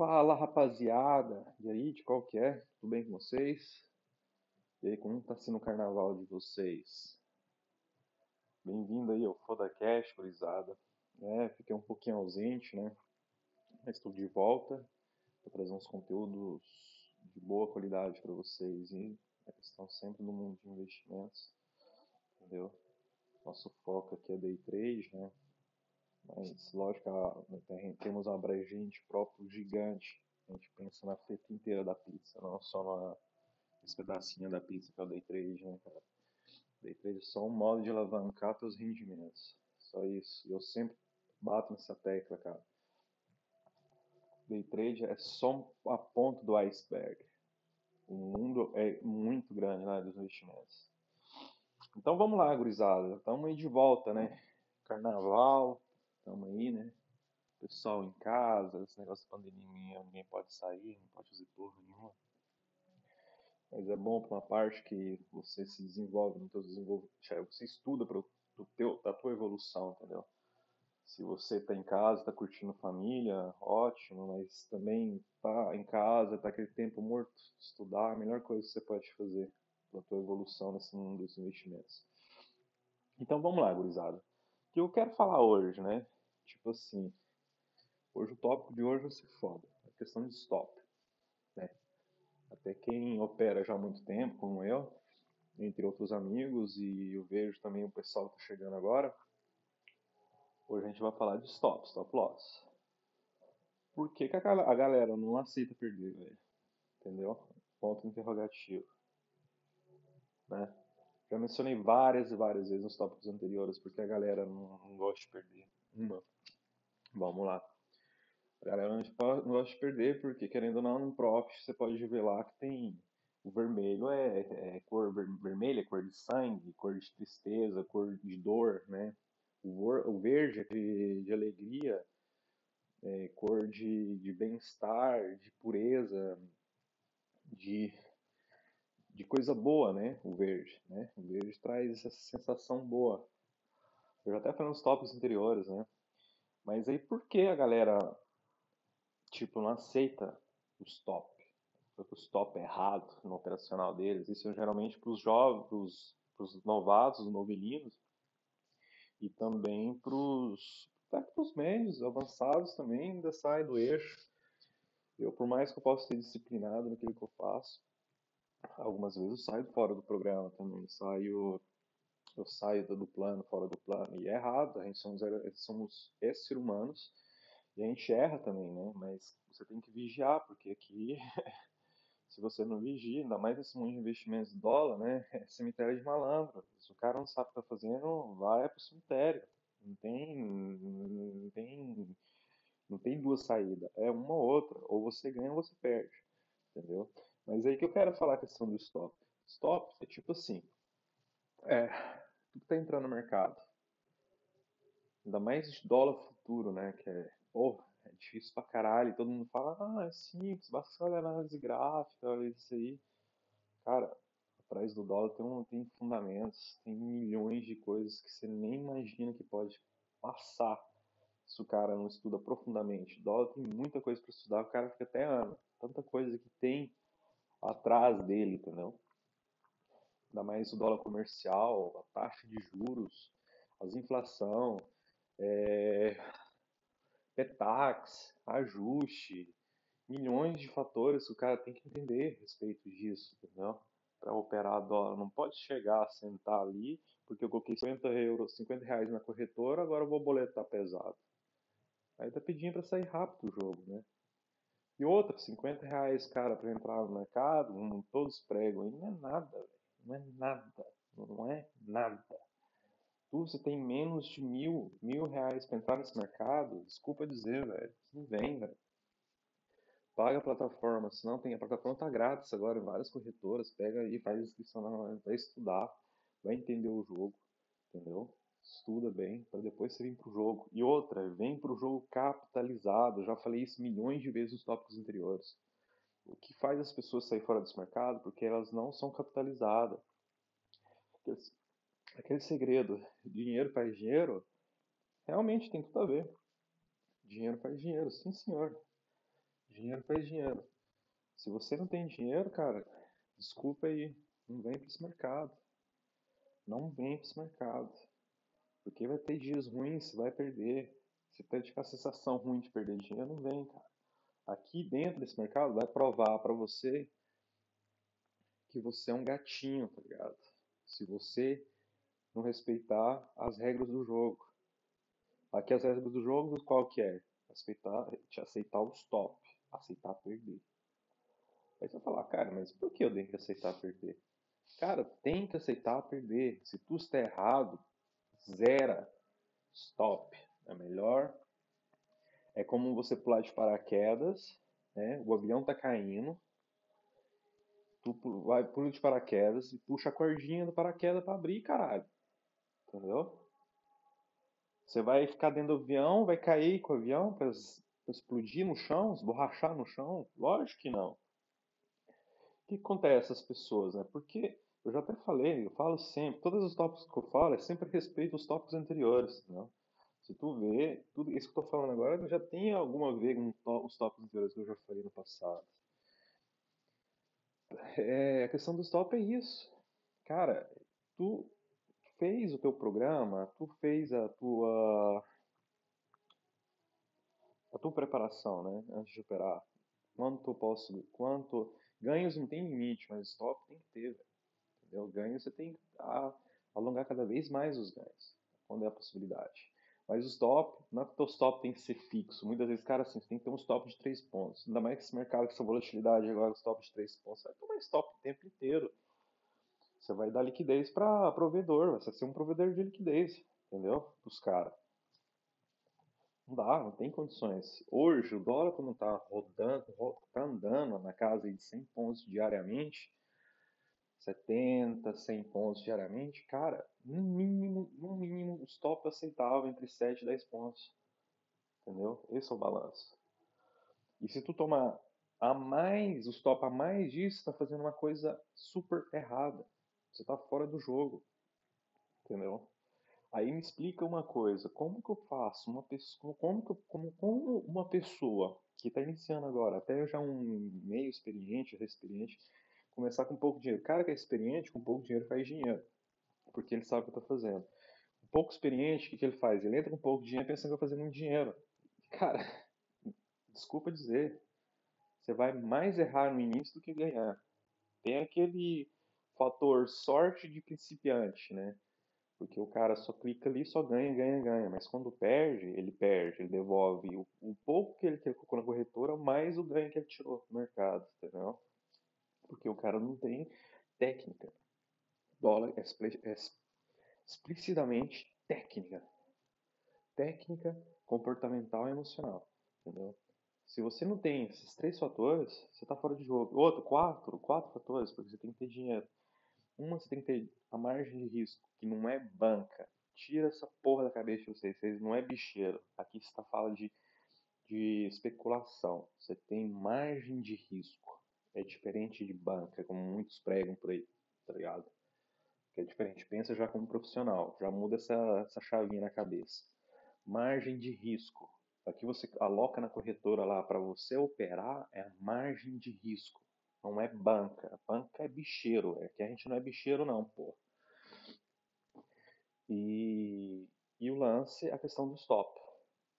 Fala rapaziada, e aí, de qual que é? Tudo bem com vocês? E aí, como tá sendo o carnaval de vocês? Bem-vindo aí ao FodaCast, gurizada. É, fiquei um pouquinho ausente, né? Mas estou de volta para trazer uns conteúdos de boa qualidade para vocês e a questão sempre do mundo de investimentos, entendeu? Nosso foco aqui é day trade, né? Mas, lógico, temos um abrangente próprio gigante. A gente pensa na feta inteira da pizza, não só na, pedacinho da pizza que é o day trade, né, cara? Day trade é só um modo de alavancar seus rendimentos. Só isso. Eu sempre bato nessa tecla, cara. Day trade é só a ponta do iceberg. O mundo é muito grande né, dos investimentos. Então vamos lá, gurizada. Estamos aí de volta, né? Carnaval, Estamos aí, né? Pessoal em casa, esse negócio de pandemia, ninguém pode sair, não pode fazer porra nenhuma. Mas é bom para uma parte que você se desenvolve no teu desenvolvimento, você estuda para o teu, da tua evolução, entendeu? Se você está em casa, está curtindo família, ótimo, mas também está em casa, está aquele tempo morto estudar, a melhor coisa que você pode fazer para tua evolução nesse mundo dos investimentos. Então vamos lá, gurizada que eu quero falar hoje, né? Tipo assim, hoje o tópico de hoje ser foda, a questão de stop, né? Até quem opera já há muito tempo, como eu, entre outros amigos, e eu vejo também o pessoal que está chegando agora, hoje a gente vai falar de stop, stop loss. Por que, que a galera não aceita perder, velho? Entendeu? Ponto interrogativo. Né? Já mencionei várias e várias vezes nos tópicos anteriores, porque a galera não, não gosta de perder. Uma. Vamos lá. Galera não gosta de perder, porque querendo ou não, no profit você pode ver lá que tem. O vermelho é, é cor vermelha, é cor de sangue, cor de tristeza, cor de dor, né? O, verde é de, de alegria, é cor de, de bem-estar, de pureza, de de coisa boa, né? O verde, né? O verde traz essa sensação boa. Eu já até falei nos tópicos anteriores, né? Mas aí por que a galera, tipo, não aceita o stop? O stop é errado no operacional deles. Isso é geralmente para os jovens, para os novatos, os novelinos, e também para os médios, avançados também, ainda sai do eixo. Eu, por mais que eu possa ser disciplinado naquilo que eu faço, algumas vezes eu saio fora do programa também, saio, eu saio do plano, fora do plano, e é errado, a gente somos, somos ser humanos, e a gente erra também, né, mas você tem que vigiar, porque aqui, se você não vigia, ainda mais nesse mundo de investimentos dólar, né, é cemitério de malandro, se o cara não sabe o que está fazendo, vai para o cemitério, não tem, não tem, não tem duas saídas, é uma ou outra, ou você ganha ou você perde, entendeu? Mas aí que eu quero falar a questão do stop. Stop é tipo assim, é, tu tá entrando no mercado, ainda mais dólar futuro, né, que é, porra, é difícil pra caralho, todo mundo fala, ah, é simples, basta só olhar análise gráfica, isso aí. Cara, atrás do dólar tem, um, tem fundamentos, tem milhões de coisas que você nem imagina que pode passar se o cara não estuda profundamente. O dólar tem muita coisa para estudar, o cara fica até ano. Tanta coisa que tem atrás dele, entendeu? Ainda mais o dólar comercial, a taxa de juros, as inflação, é, petax, ajuste, milhões de fatores que o cara tem que entender a respeito disso, entendeu? Para operar dólar. Não pode chegar sentar ali, porque eu coloquei 50 euros, 50 reais na corretora, agora eu vou boletar pesado. Aí tá pedindo para sair rápido o jogo, né? E outra, 50 reais, cara, para entrar no mercado, um, todos pregam não é nada, véio. Não é nada, não é nada. Tu, você tem menos de mil, mil reais para entrar nesse mercado, desculpa dizer, velho, não vem, velho. Paga a plataforma, senão tem, a plataforma tá grátis agora em várias corretoras, pega aí, faz inscrição lá, vai estudar, vai entender o jogo, entendeu? estuda bem para depois você vir para o jogo. E outra, vem para o jogo capitalizado. já falei isso milhões de vezes nos tópicos anteriores. O que faz as pessoas sair fora desse mercado? Porque elas não são capitalizadas. Aquele, segredo, dinheiro faz dinheiro, realmente tem tudo a ver. Dinheiro faz dinheiro, sim senhor. Dinheiro faz dinheiro. Se você não tem dinheiro, cara, desculpa aí, não vem para esse mercado. Não vem para esse mercado. Porque vai ter dias ruins, você vai perder. Pode ficar a sensação ruim de perder dinheiro, não vem, cara. Aqui dentro desse mercado vai provar para você que você é um gatinho, tá ligado? Se você não respeitar as regras do jogo. Aqui as regras do jogo, qual que é? Aceitar, te aceitar o stop, aceitar perder. Aí você vai falar, cara, mas por que eu tenho que aceitar perder? Cara, tem que aceitar perder. Se tu está errado, zera, stop. É melhor. É como você pular de paraquedas, né? O avião tá caindo, tu vai pula de paraquedas e puxa a cordinha do paraquedas para abrir, caralho. Entendeu? Você vai ficar dentro do avião, vai cair com o avião para explodir no chão, esborrachar no chão? Lógico que não. O que acontece às pessoas, né? Porque eu já até falei, eu falo sempre, todos os tópicos que eu falo é sempre respeito dos tópicos anteriores, né? Se tu vê, tudo isso que eu tô falando agora já tem alguma vez os tópicos anteriores que eu já falei no passado. É, a questão do stop é isso. Cara, tu fez o teu programa, tu fez a tua a tua preparação, né, antes de operar. Quanto posso, quanto ganhos não tem limite, mas stop tem que ter, entendeu? Ganhos você tem que alongar cada vez mais os ganhos, quando é a possibilidade. Mas o stop, não é que o stop tem que ser fixo. Muitas vezes, cara, assim, você tem que ter um stop de 3 pontos. Ainda mais que esse mercado com essa volatilidade agora, stop de 3 pontos, vai tomar stop o tempo inteiro. Você vai dar liquidez para provedor, você vai ser um provedor de liquidez, entendeu? Os caras. Não dá, não tem condições. Hoje, o dólar, quando está rodando, está andando na casa de 100 pontos diariamente, 70, 100 pontos diariamente, cara, no mínimo, no mínimo, o stop aceitável entre 7 e 10 pontos. Entendeu? Esse é o balanço. E se tu tomar a mais, o stop a mais disso, está fazendo uma coisa super errada. Você está fora do jogo. Entendeu? Aí me explica uma coisa, como que eu faço uma pessoa, como, que eu, como, como uma pessoa que está iniciando agora, até já um meio experiente, experiente, começar com pouco dinheiro. O cara que é experiente, com pouco dinheiro faz dinheiro porque ele sabe o que está fazendo. Um pouco experiente, o que, que ele faz? Ele entra com pouco dinheiro pensando que vai fazer muito dinheiro. Cara, desculpa dizer, você vai mais errar no início do que ganhar. Tem aquele fator sorte de principiante, né? Porque o cara só clica ali, só ganha, ganha, ganha. Mas quando perde, ele perde, ele devolve o, o pouco que ele colocou na corretora, mais o ganho que ele tirou do mercado, entendeu? Porque o cara não tem técnica dólar é, explicitamente técnica. Técnica, comportamental e emocional. Entendeu? Se você não tem esses três fatores, você está fora de jogo. Outro, quatro, quatro fatores, porque você tem que ter dinheiro. Uma, você tem que ter a margem de risco, que não é banca. Tira essa porra da cabeça de vocês, vocês não é bicheiro. Aqui está falando de, de especulação. Você tem margem de risco. É diferente de banca, como muitos pregam por aí, tá ligado? Que é diferente. Pensa já como profissional, já muda essa, essa chavinha na cabeça. Margem de risco. Aqui você aloca na corretora lá para você operar é a margem de risco. Não é banca. Banca é bicheiro. É que a gente não é bicheiro não, pô. E, e o lance a questão do stop.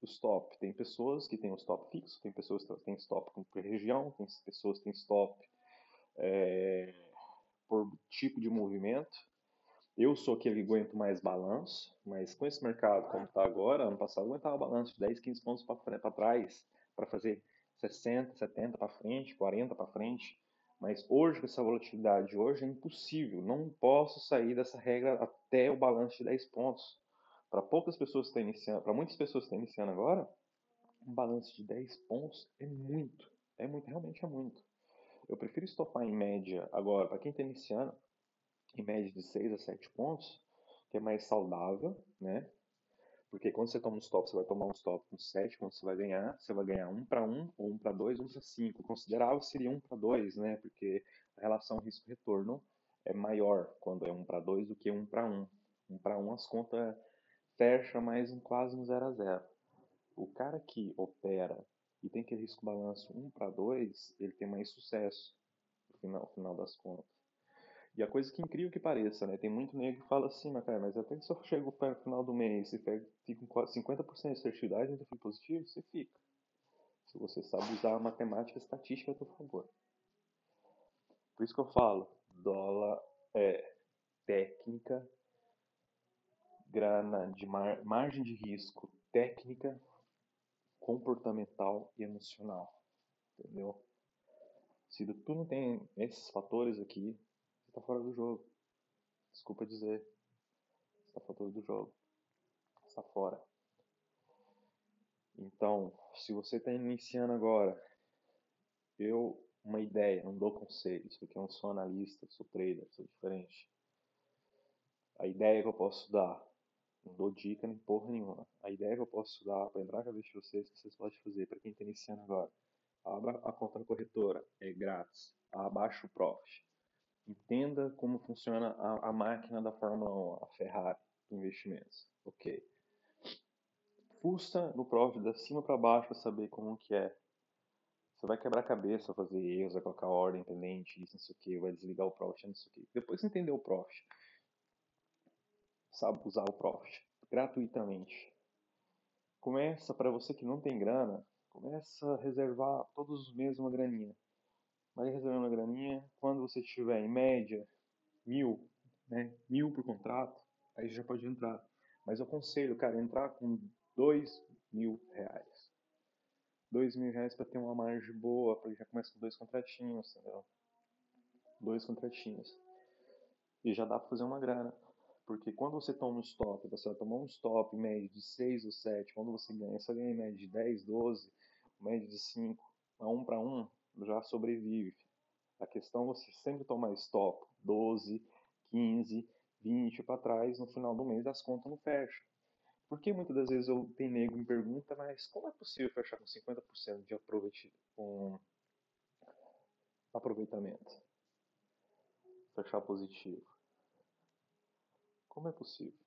O stop. Tem pessoas que têm um stop fixo, tem pessoas que têm stop por região, tem pessoas que têm stop é, por tipo de movimento. Eu sou aquele que aguento mais balanço, mas com esse mercado como está agora, ano passado eu aguentava balanço de 10, 15 pontos para trás, para fazer 60, 70 para frente, 40 para frente. Mas hoje, com essa volatilidade hoje, é impossível. Não posso sair dessa regra até o balanço de 10 pontos. Para poucas pessoas que estão iniciando, para muitas pessoas que estão iniciando agora, um balanço de 10 pontos é muito. É muito, realmente é muito. Eu prefiro estopar em média agora, para quem está iniciando, em média de 6 a 7 pontos, que é mais saudável, né? Porque quando você toma um stop, você vai tomar um stop com 7, quando você vai ganhar, você vai ganhar 1 para 1, ou 1 para 2, 1 para 5. Considerável seria 1 para 2, né? Porque a relação risco-retorno é maior quando é 1 para 2 do que 1 para 1. 1 para 1 as contas fecham mais um, quase um 0 a 0. O cara que opera e tem que risco balanço 1 para 2, ele tem mais sucesso no final, no final das contas. E a coisa que incrível que pareça, né? Tem muito negro que fala assim, mas cara, mas até que se eu chego para o final do mês e fica com 50% de certidade ainda fica positivo, você fica. Se você sabe usar a matemática e estatística a seu favor. Por isso que eu falo, dólar é técnica, grana de mar, margem de risco técnica, comportamental e emocional. Entendeu? Se tu não tem esses fatores aqui, você tá fora do jogo. Desculpa dizer. Você tá fora do jogo. Você tá fora. Então, se você está iniciando agora, eu, uma ideia, não dou conselhos, porque eu não sou analista, sou trader, sou diferente. A ideia que eu posso dar, não dou dica nem porra nenhuma. A ideia que eu posso dar para entrar na cabeça de vocês, que vocês podem fazer, para quem está iniciando agora, abra a conta na corretora, é grátis, abaixa o profit. Entenda como funciona a, a máquina da Fórmula 1, a Ferrari investimentos. Ok fusta no profit da cima para baixo para saber como que é. Você vai quebrar a cabeça, fazer erros, vai colocar ordem pendente, isso, não sei o que, vai desligar o profit, não sei o que. Depois que entender o profit, sabe usar o profit gratuitamente. Começa para você que não tem grana, começa a reservar todos os meses uma graninha. Vai reservando uma graninha, quando você tiver em média mil, né, mil por contrato, aí já pode entrar. Mas eu aconselho, cara, entrar com dois mil reais. Dois mil reais para ter uma margem boa, porque já começa com dois contratinhos, entendeu? Dois contratinhos. E já dá para fazer uma grana. Porque quando você toma um stop, você vai tomar um stop em média de 6 ou 7, quando você ganha, você ganha em média de 10, 12, média de 5, a 1 para 1, já sobrevive. A questão é você sempre tomar stop 12, 15, 20 para trás, no final do mês as contas não fecham. Porque muitas das vezes eu tenho nego me pergunta, mas como é possível fechar com 50% de aproveitamento? Fechar positivo. Como é possível?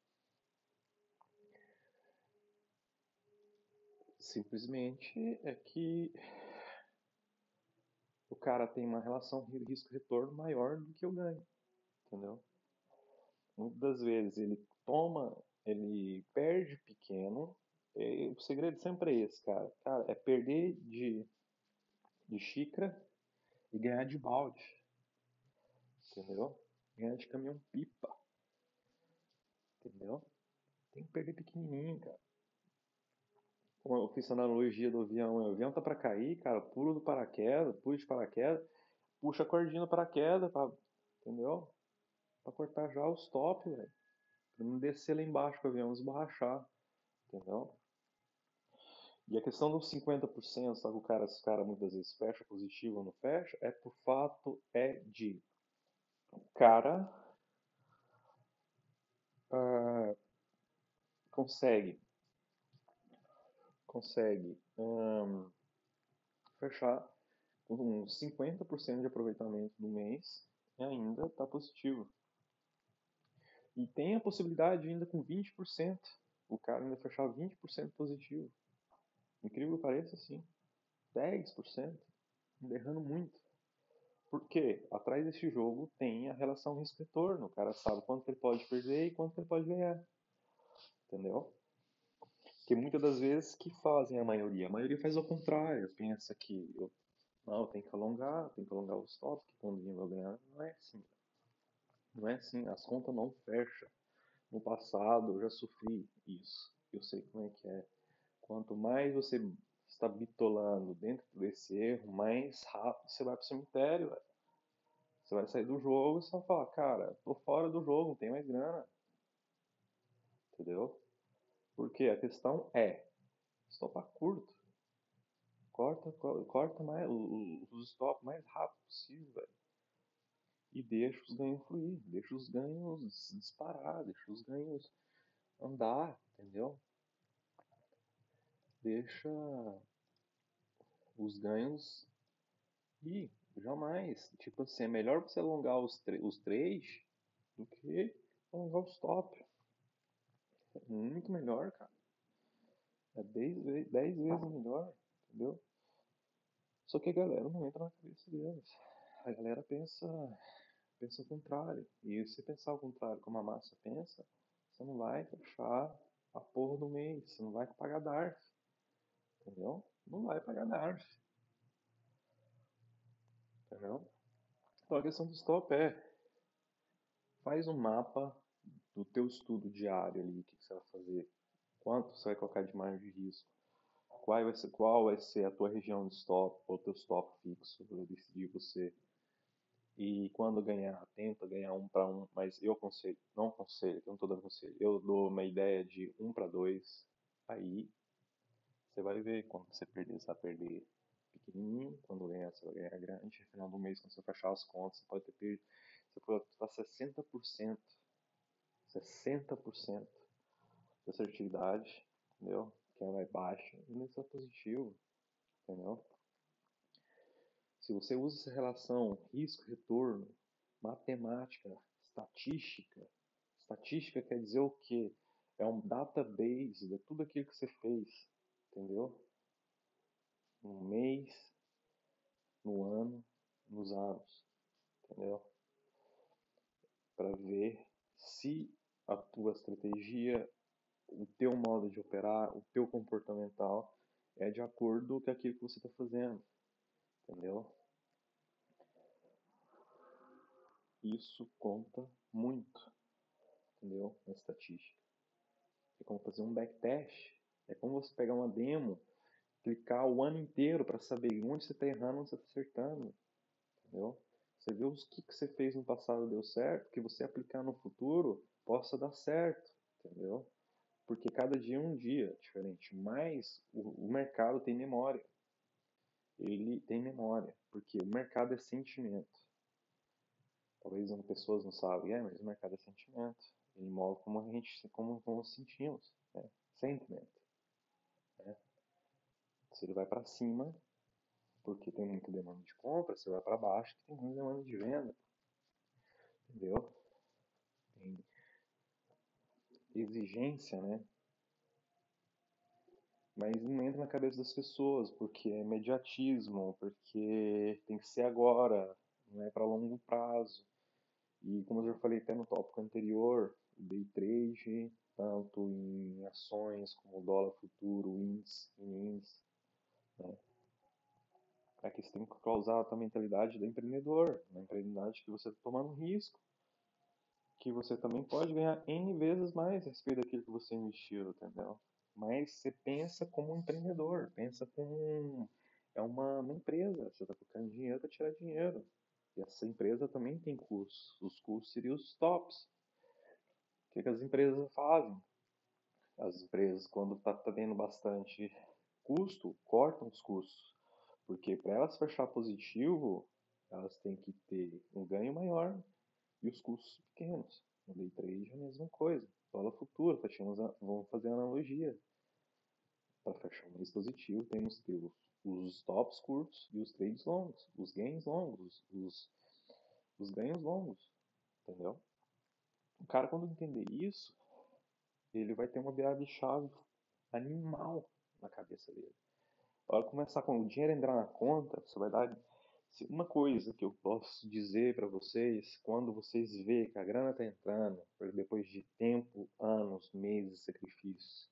Simplesmente é que o cara tem uma relação risco-retorno maior do que eu ganho. Entendeu? Muitas das vezes ele toma ele perde pequeno. o segredo sempre é esse, cara. Cara, é perder de, de xícara e ganhar de balde. Entendeu? Ganhar de caminhão pipa. Entendeu? Tem que perder pequenininho, cara. Como eu fiz a analogia do avião, o avião tá para cair, cara, pula do paraquedas, pula de paraquedas, puxa a cordinha do paraquedas, pra, entendeu? Pra cortar já os top, velho. Para não descer lá embaixo com o avião esborrachar. Entendeu? E a questão dos 50%, sabe, o cara, esse cara muitas vezes fecha positivo ou não fecha, é por fato é de o cara uh, consegue consegue um, fechar com 50% de aproveitamento do mês e ainda está positivo. E tem a possibilidade ainda com 20%. O cara ainda fechar 20% positivo. Incrível que pareça, sim. 10%. Errando muito. Porque atrás desse jogo tem a relação risco-retorno. O cara sabe quanto ele pode perder e quanto ele pode ganhar. Entendeu? Que muitas das vezes que fazem a maioria. A maioria faz ao contrário. Pensa que eu, não, eu tenho que alongar, tenho que alongar os stops, que quando eu vou ganhar. Não é assim. Não é assim, as contas não fecham. No passado eu já sofri isso. Eu sei como é que é. Quanto mais você está bitolando dentro desse erro, mais rápido você vai para o cemitério. Você vai sair do jogo e você vai falar, cara, tô fora do jogo, não tem mais grana. Entendeu? Porque a questão é, stopar curto. Corta, corta mais, os stop mais rápido possível, e deixa os ganhos fluir, deixa os ganhos disparar, deixa os ganhos andar, entendeu? Deixa os ganhos ir, jamais. Tipo assim, é melhor você alongar os, os três do que alongar os top. É muito melhor, cara. É 10 vezes, vezes melhor, entendeu? Só que a galera não entra na cabeça deles. A galera pensa, pensa o contrário. E se pensar o contrário como a massa pensa, você não vai fechar a porra do mês, você não vai pagar DARF. Entendeu? Não vai pagar DARF. Entendeu? Então a questão do stop é faz um mapa do teu estudo diário ali, o que, você vai fazer, quanto você vai colocar de margem de risco, qual vai ser, qual vai ser a tua região de stop ou teu stop fixo para decidir você. E quando ganhar, tenta ganhar um para um, mas eu aconselho, não aconselho, eu não estou dando conselho, eu dou uma ideia de um para dois, aí você vai ver quando você perder, você vai perder pequenininho, quando ganhar, você vai ganhar grande, no final do mês, quando você fechar as contas, você pode ter perdido, você pode estar 60%, 60% de assertividade, entendeu? Que é mais baixa, e isso é positivo, entendeu? Se você usa essa relação risco-retorno, matemática, estatística, estatística quer dizer o quê? É um database de tudo aquilo que você fez, entendeu? No mês, no ano, nos anos, entendeu? Para ver se a tua estratégia, o teu modo de operar, o teu comportamental é de acordo com aquilo que você está fazendo. Entendeu? Isso conta muito, entendeu? Na estatística. É como fazer um backtest. É como você pegar uma demo, clicar o ano inteiro para saber onde você está errando, onde você está acertando. Entendeu? Você vê os que, que você fez no passado deu certo, que você aplicar no futuro possa dar certo. Entendeu? Porque cada dia é um dia diferente. Mas o, o mercado tem memória ele tem memória, porque o mercado é sentimento. Talvez as pessoas não sabem, é, mas o mercado é sentimento. Ele move como a gente, como, como sentimos, né? sentimento. Né? Se ele vai para cima, porque tem muita demanda de compra, se vai para baixo, tem muita demanda de venda. Entendeu? Tem exigência, né? mas não entra na cabeça das pessoas, porque é mediatismo, porque tem que ser agora, não é para longo prazo. E como eu já falei até no tópico anterior, day trade, tanto em ações como dólar futuro, índice, índice, né? É que você tem que causar a mentalidade do empreendedor, uma empreendedade que você está tomando risco, que você também pode ganhar N vezes mais a respeito daquilo que você investiu, entendeu? mas você pensa como um empreendedor, pensa como é uma, uma empresa, você está colocando dinheiro para tirar dinheiro. E essa empresa também tem custos. Os custos seriam os tops. O que, que as empresas fazem? As empresas, quando está tá tendo bastante custo, cortam os custos. Porque para elas fechar positivo, elas têm que ter um ganho maior e os custos pequenos. No day trade é a mesma coisa dólar futuro, fechamos a, vamos fazer analogia. Para fechar um mês positivo, temos que os, os stops curtos e os trades longos, os ganhos longos, os, os ganhos longos, entendeu? O cara, quando entender isso, ele vai ter uma virada de chave animal na cabeça dele. A hora começar com o dinheiro entrar na conta, você vai dar uma coisa que eu posso dizer para vocês, quando vocês vê que a grana está entrando, depois de tempo, anos, meses, sacrifícios,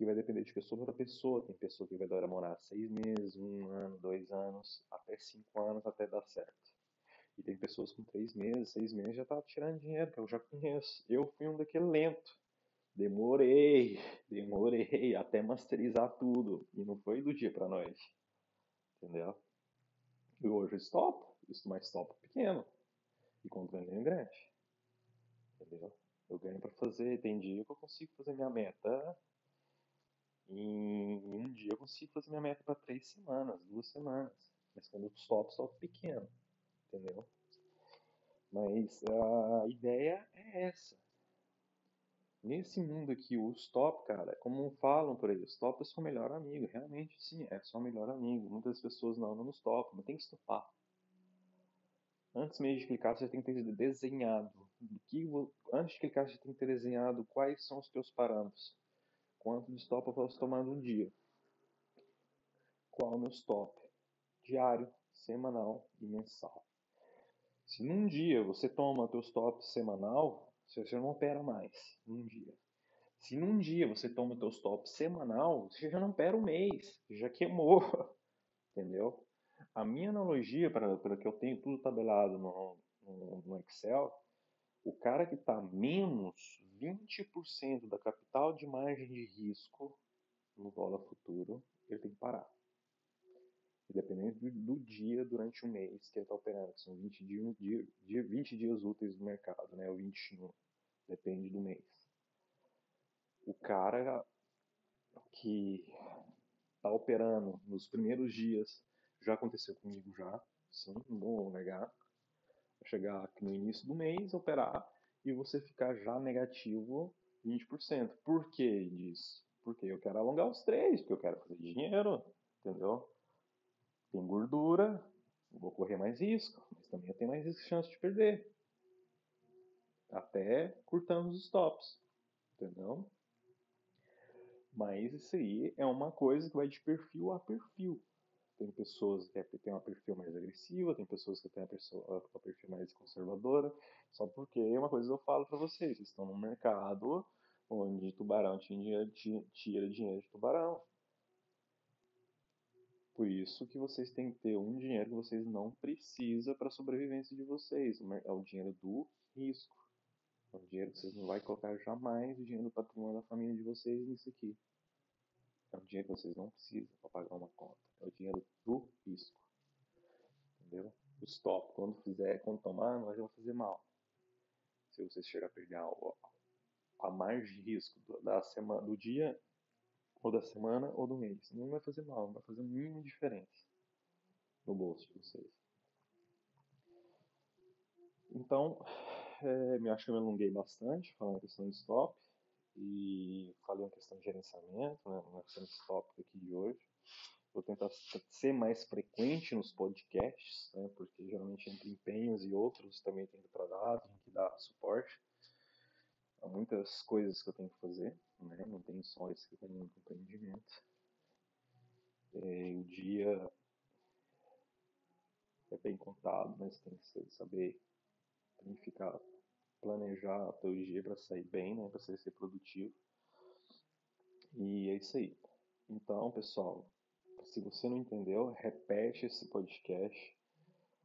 que vai depender de pessoa para pessoa. Tem pessoa que vai demorar seis meses, um ano, dois anos, até cinco anos até dar certo. E tem pessoas com três meses, seis meses já tá tirando dinheiro, que eu já conheço. Eu fui um daquele lento. Demorei, demorei até masterizar tudo. E não foi do dia para noite. Entendeu? E hoje stop, isso mais stop pequeno. E quando eu ganho grande. Entendeu? Eu ganho para fazer, tem dia que eu consigo fazer minha meta. Em um dia eu consigo fazer minha meta para três semanas, duas semanas. Mas quando eu stop, stop pequeno. Entendeu? Mas a ideia é essa. Nesse mundo aqui, o stop, cara, como falam por aí, o stop é seu melhor amigo. Realmente, sim, é seu melhor amigo. Muitas pessoas não andam no stop, mas tem que stopar. Antes mesmo de clicar, você tem que ter desenhado. Que, antes de clicar, você tem que ter desenhado quais são os teus parâmetros. Quanto de stop eu posso tomar no dia? Qual é o meu stop diário, semanal e mensal. Se num dia você toma teu stop semanal, você não opera mais num dia. Se num dia você toma teu stop semanal, você já não opera um mês, já queimou, entendeu? A minha analogia, para que eu tenho tudo tabelado no, no, no Excel, o cara que está menos 20% da capital de margem de risco no dólar futuro, ele tem que parar. Independente do, do dia durante um mês que ele está operando, são 20 dias, dia, 20 dias úteis do mercado, né? ou 21, depende do mês. O cara que está operando nos primeiros dias, já aconteceu comigo já, sim, não vou negar, chegar no início do mês, operar e você ficar já negativo 20%. Por que disso? Porque eu quero alongar os três, porque eu quero fazer dinheiro, entendeu? Tem gordura, vou correr mais risco, mas também eu tenho mais chance de perder. Até curtamos os stops, entendeu? Mas isso aí é uma coisa que vai de perfil a perfil. Tem pessoas que têm uma perfil mais agressiva, tem pessoas que têm uma perfil mais conservadora. Só porque uma coisa eu falo para vocês, vocês estão num mercado onde tubarão tira dinheiro de tubarão. Por isso que vocês têm que ter um dinheiro que vocês não precisam para a sobrevivência de vocês. É o dinheiro do risco. É o dinheiro que vocês não vão colocar jamais o dinheiro do patrimônio da família de vocês nisso aqui. É o dinheiro que vocês não precisam para pagar uma conta. É o dinheiro do risco. Entendeu? O stop, quando fizer, quando tomar, não vai fazer mal. Se vocês chegar a perder a margem de risco da semana, do dia, ou da semana, ou do mês. Não vai fazer mal, vai fazer nenhuma diferença no bolso de vocês. Então, é, me acho que eu me alonguei bastante falando a questão de stop e falei uma questão de gerenciamento, né, uma questão de tópico aqui de hoje. Vou tentar ser mais frequente nos podcasts, né, porque geralmente entre empenhos e outros também tem que dar suporte. Há muitas coisas que eu tenho que fazer, né, não tem só esse empreendimento. É, o dia é bem contado, mas tem que saber planificar planejar o teu dia para sair bem, né, para ser produtivo. E é isso aí. Então, pessoal, se você não entendeu, repete esse podcast,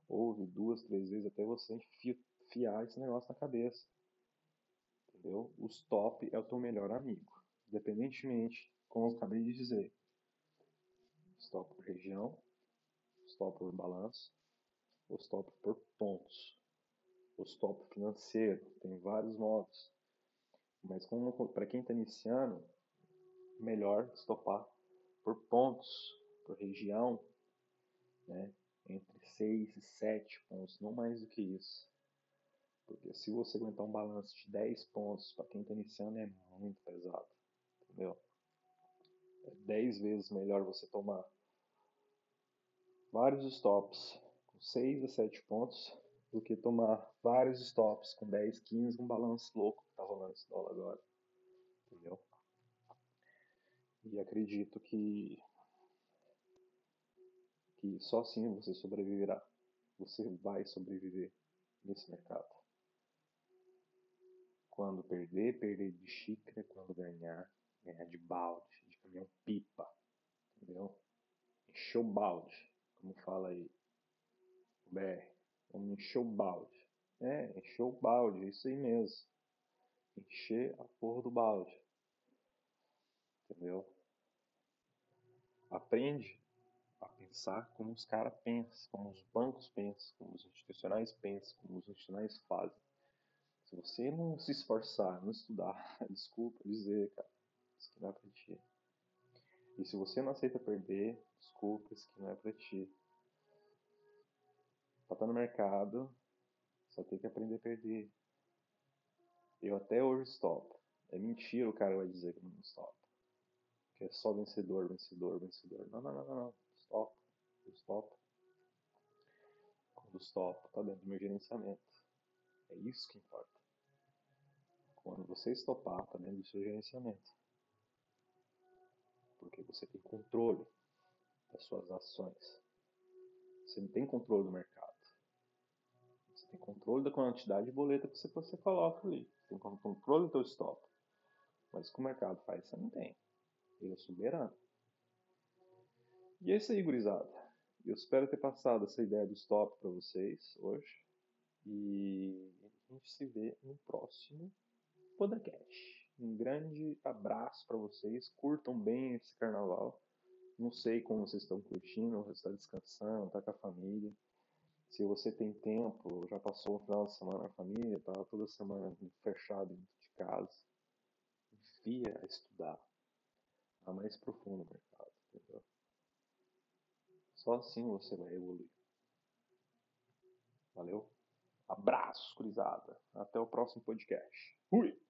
ouve duas, três vezes até você enfiar esse negócio na cabeça. Entendeu? O stop é o teu melhor amigo, independentemente, como eu acabei de dizer. Stop por região, stop por balanço, ou stop por pontos o stop financeiro, tem vários modos. Mas para quem está iniciando, melhor stopar por pontos, por região, né? entre 6 e 7 pontos, não mais do que isso. Porque se você aguentar um balanço de 10 pontos, para quem está iniciando é muito pesado. Entendeu? É 10 vezes melhor você tomar vários stops com 6 a 7 pontos do que tomar vários stops com 10, 15, um balanço louco que tá rolando esse dólar agora. Entendeu? E acredito que que só assim você sobreviverá. Você vai sobreviver nesse mercado. Quando perder, perder de xícara. Quando ganhar, ganhar de balde, de caminhão pipa. Entendeu? Encher o balde, como fala aí o BR. Vamos encher o balde. É, encher o balde, é isso aí mesmo. Encher a porra do balde. Entendeu? Aprende a pensar como os caras pensam, como os bancos pensam, como os institucionais pensam, como os institucionais fazem. Se você não se esforçar, não estudar, desculpa dizer, cara, isso que não é pra ti. E se você não aceita perder, desculpa, isso que não é pra ti. Pra estar no mercado, só tem que aprender a perder. Eu até hoje stop. É mentira o cara vai dizer que não stop. Que é só vencedor, vencedor, vencedor. Não, não, não, não, não. Stop. Stop. Quando stop, tá dentro do meu gerenciamento. É isso que importa. Quando você estopar, dentro do seu gerenciamento. Porque você tem controle das suas ações. Você não tem controle do mercado. Você tem controle da quantidade de boleta que você coloca ali. Você tem controle do seu stop. Mas o que o mercado faz, você não tem. Ele é soberano. E é isso aí, gurizada. Eu espero ter passado essa ideia do stop para vocês hoje. E a gente se vê no próximo podcast. Um grande abraço para vocês. Curtam bem esse carnaval. Não sei como vocês estão curtindo, você está descansando, está com a família. Se você tem tempo, já passou o final de semana com a família, está toda semana fechado dentro de casa, enfia a estudar. A mais profundo no mercado, entendeu? Só assim você vai evoluir. Valeu? Abraço, cruzada. Até o próximo podcast. Fui!